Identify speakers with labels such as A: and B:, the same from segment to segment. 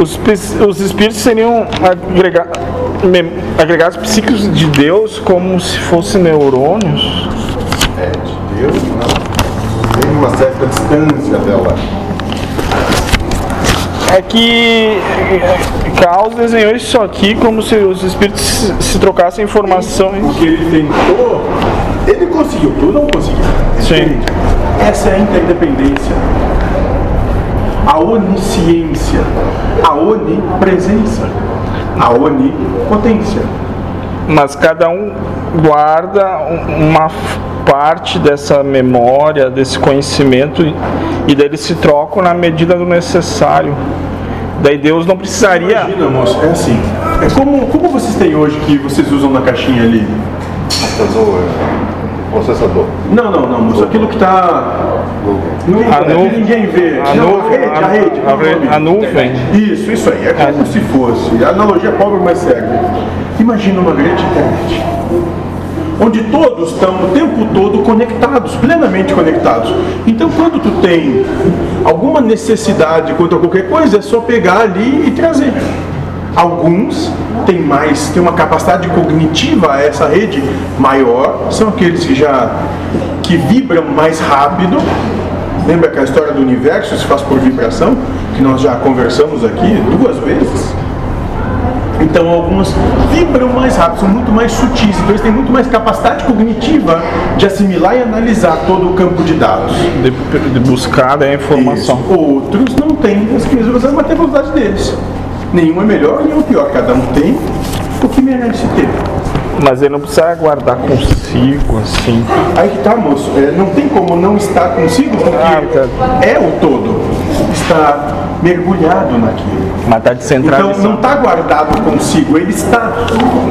A: Os, os espíritos seriam agrega- agregados psíquicos de Deus como se fossem neurônios?
B: É, de Deus, não. Tem uma certa distância dela.
A: É que Caos desenhou isso aqui como se os espíritos se, se trocassem
B: O
A: informações.
B: que ele tentou, ele conseguiu, tu não conseguiu.
A: Sim.
B: Essa é a interdependência. A onisciência, a onipresença, a onipotência.
A: Mas cada um guarda um- uma parte dessa memória, desse conhecimento, e- daí eles se trocam na medida do necessário. Daí Deus não precisaria.
B: Imagina, moço, é assim. É como, como vocês têm hoje que vocês usam na caixinha ali?
C: Computador, processador.
B: Não, não, não, moço. Aquilo que está.
A: A nuvem.
B: ninguém vê.
A: A
B: Não,
A: nuvem,
B: a a rede.
A: a, a nuvem.
B: Isso, isso aí. É como se fosse. A analogia pobre, mas serve. Imagina uma grande internet. Onde todos estão o tempo todo conectados, plenamente conectados. Então, quando tu tem alguma necessidade quanto a qualquer coisa, é só pegar ali e trazer. Alguns têm mais, têm uma capacidade cognitiva a essa rede maior, são aqueles que já que vibram mais rápido. Lembra aquela história do universo se faz por vibração, que nós já conversamos aqui duas vezes? Então alguns vibram mais rápido, são muito mais sutis, então eles têm muito mais capacidade cognitiva de assimilar e analisar todo o campo de dados.
A: De, de buscar a informação.
B: Isso. Outros não têm as mesmas mas tem a velocidade deles. Nenhum é melhor, nenhum é pior. Cada um tem o que merece ter.
A: Mas ele não precisa guardar consigo, assim.
B: Aí que tá, moço. É, não tem como não estar consigo, porque
A: Ah,
B: é o todo. Está mergulhado naquilo.
A: Mas está
B: Então
A: descentralizado.
B: não está guardado consigo, ele está.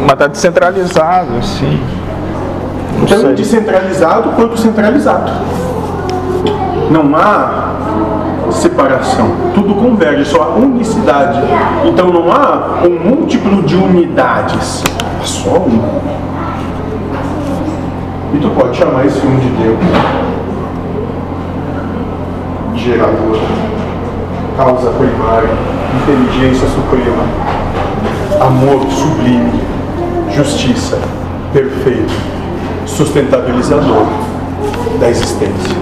A: Mas está descentralizado, assim.
B: Tanto
A: sei.
B: descentralizado quanto centralizado. Não há separação. Tudo converge, só há unicidade. Então não há um múltiplo de unidades. Só um. E tu pode chamar esse um de Deus. Gerador, causa primária, inteligência suprema, amor sublime, justiça, perfeito, sustentabilizador. Da existência.